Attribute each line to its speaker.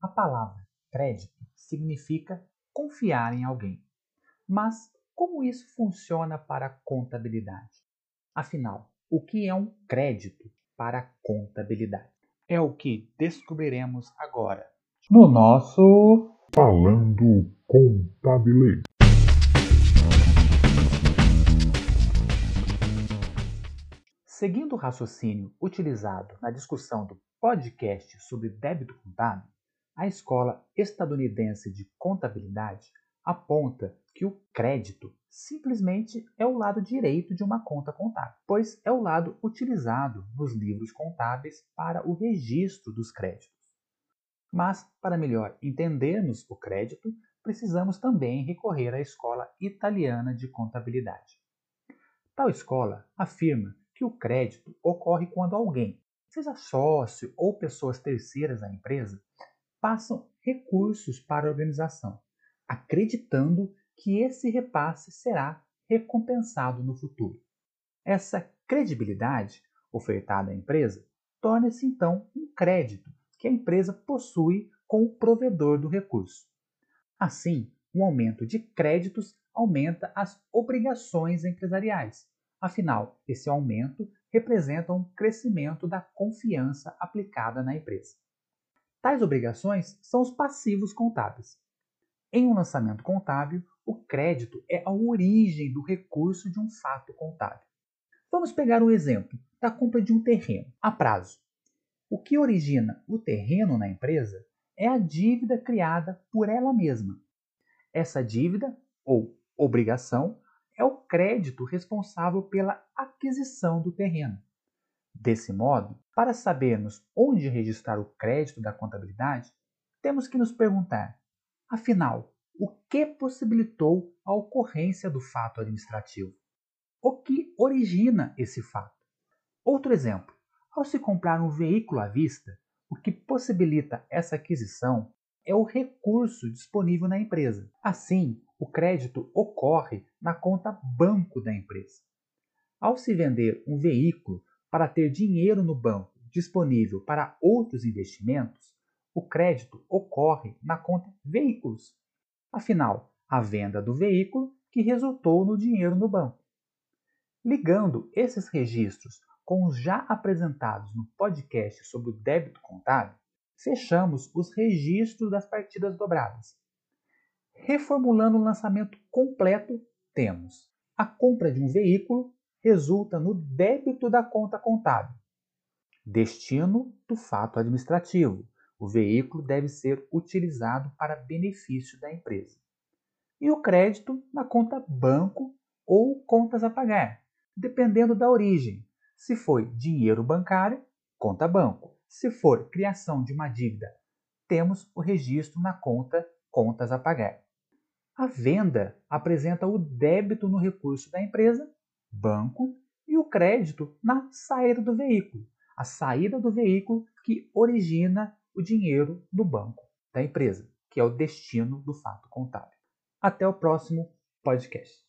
Speaker 1: A palavra crédito significa confiar em alguém. Mas como isso funciona para a contabilidade? Afinal, o que é um crédito para a contabilidade? É o que descobriremos agora no nosso
Speaker 2: Falando Contabilês.
Speaker 1: Seguindo o raciocínio utilizado na discussão do podcast sobre débito contábil, a Escola Estadunidense de Contabilidade aponta que o crédito simplesmente é o lado direito de uma conta contábil, pois é o lado utilizado nos livros contábeis para o registro dos créditos. Mas, para melhor entendermos o crédito, precisamos também recorrer à Escola Italiana de Contabilidade. Tal escola afirma que o crédito ocorre quando alguém, seja sócio ou pessoas terceiras da empresa, passam recursos para a organização, acreditando que esse repasse será recompensado no futuro. Essa credibilidade ofertada à empresa torna-se então um crédito que a empresa possui com o provedor do recurso. Assim, um aumento de créditos aumenta as obrigações empresariais. Afinal, esse aumento representa um crescimento da confiança aplicada na empresa. Tais obrigações são os passivos contábeis. Em um lançamento contábil, o crédito é a origem do recurso de um fato contábil. Vamos pegar um exemplo da compra de um terreno a prazo. O que origina o terreno na empresa é a dívida criada por ela mesma. Essa dívida, ou obrigação, é o crédito responsável pela aquisição do terreno. Desse modo, para sabermos onde registrar o crédito da contabilidade, temos que nos perguntar Afinal, o que possibilitou a ocorrência do fato administrativo? O que origina esse fato? Outro exemplo: ao se comprar um veículo à vista, o que possibilita essa aquisição é o recurso disponível na empresa. Assim, o crédito ocorre na conta banco da empresa. Ao se vender um veículo para ter dinheiro no banco disponível para outros investimentos, o crédito ocorre na conta veículos. Afinal, a venda do veículo que resultou no dinheiro no banco. Ligando esses registros com os já apresentados no podcast sobre o débito contábil, fechamos os registros das partidas dobradas. Reformulando o lançamento completo, temos a compra de um veículo resulta no débito da conta contábil. Destino do fato administrativo, o veículo deve ser utilizado para benefício da empresa. E o crédito na conta banco ou contas a pagar, dependendo da origem. Se foi dinheiro bancário, conta banco. Se for criação de uma dívida, temos o registro na conta contas a pagar. A venda apresenta o débito no recurso da empresa, banco, e o crédito na saída do veículo, a saída do veículo que origina o dinheiro do banco da empresa, que é o destino do fato contábil. Até o próximo podcast.